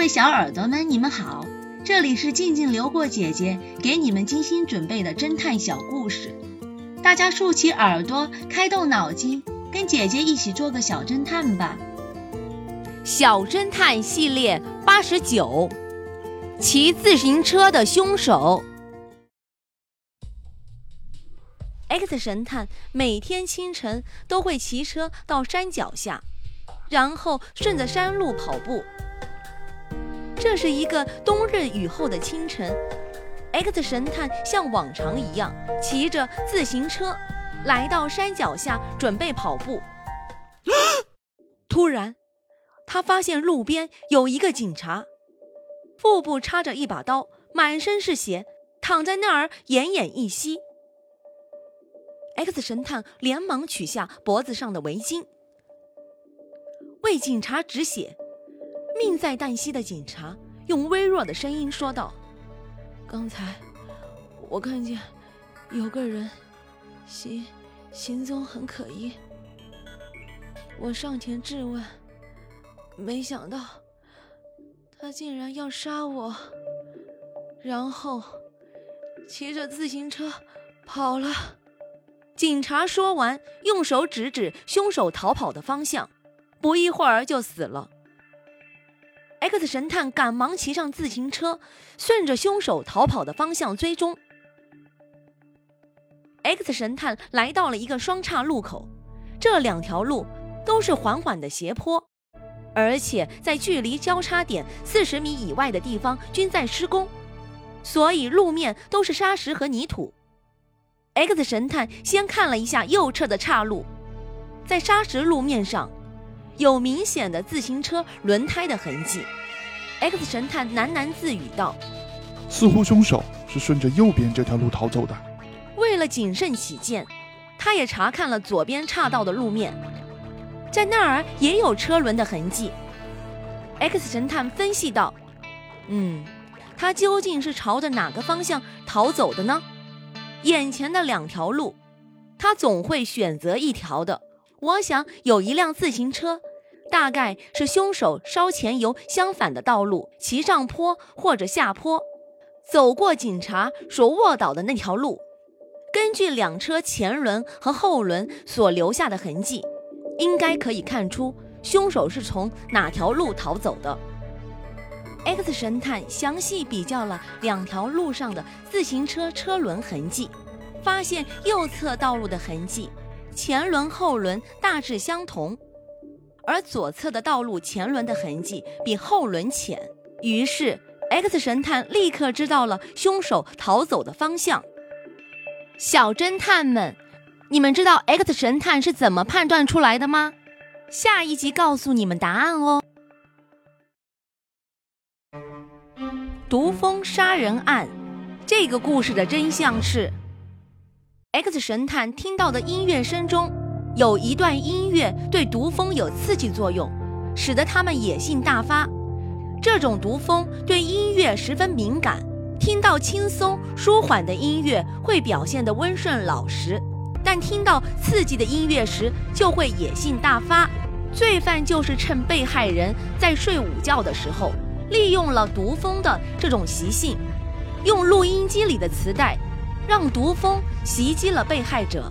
各位小耳朵们，你们好，这里是静静流过姐姐给你们精心准备的侦探小故事，大家竖起耳朵，开动脑筋，跟姐姐一起做个小侦探吧。小侦探系列八十九，骑自行车的凶手。X 神探每天清晨都会骑车到山脚下，然后顺着山路跑步。这是一个冬日雨后的清晨，X 神探像往常一样骑着自行车来到山脚下准备跑步。突然，他发现路边有一个警察，腹部插着一把刀，满身是血，躺在那儿奄奄一息。X 神探连忙取下脖子上的围巾，为警察止血。命在旦夕的警察用微弱的声音说道：“刚才我看见有个人行行踪很可疑，我上前质问，没想到他竟然要杀我，然后骑着自行车跑了。”警察说完，用手指指凶手逃跑的方向，不一会儿就死了。X 神探赶忙骑上自行车，顺着凶手逃跑的方向追踪。X 神探来到了一个双岔路口，这两条路都是缓缓的斜坡，而且在距离交叉点四十米以外的地方均在施工，所以路面都是沙石和泥土。X 神探先看了一下右侧的岔路，在沙石路面上，有明显的自行车轮胎的痕迹。X 神探喃喃自语道：“似乎凶手是顺着右边这条路逃走的。”为了谨慎起见，他也查看了左边岔道的路面，在那儿也有车轮的痕迹。X 神探分析道：“嗯，他究竟是朝着哪个方向逃走的呢？”眼前的两条路，他总会选择一条的。我想有一辆自行车，大概是凶手稍前由相反的道路骑上坡或者下坡，走过警察所卧倒的那条路。根据两车前轮和后轮所留下的痕迹，应该可以看出凶手是从哪条路逃走的。X 神探详细比较了两条路上的自行车车轮痕迹，发现右侧道路的痕迹前轮后轮大致相同，而左侧的道路前轮的痕迹比后轮浅。于是 X 神探立刻知道了凶手逃走的方向。小侦探们，你们知道 X 神探是怎么判断出来的吗？下一集告诉你们答案哦。毒蜂杀人案，这个故事的真相是：X 神探听到的音乐声中有一段音乐对毒蜂有刺激作用，使得它们野性大发。这种毒蜂对音乐十分敏感，听到轻松舒缓的音乐会表现得温顺老实，但听到刺激的音乐时就会野性大发。罪犯就是趁被害人在睡午觉的时候。利用了毒蜂的这种习性，用录音机里的磁带，让毒蜂袭击了被害者。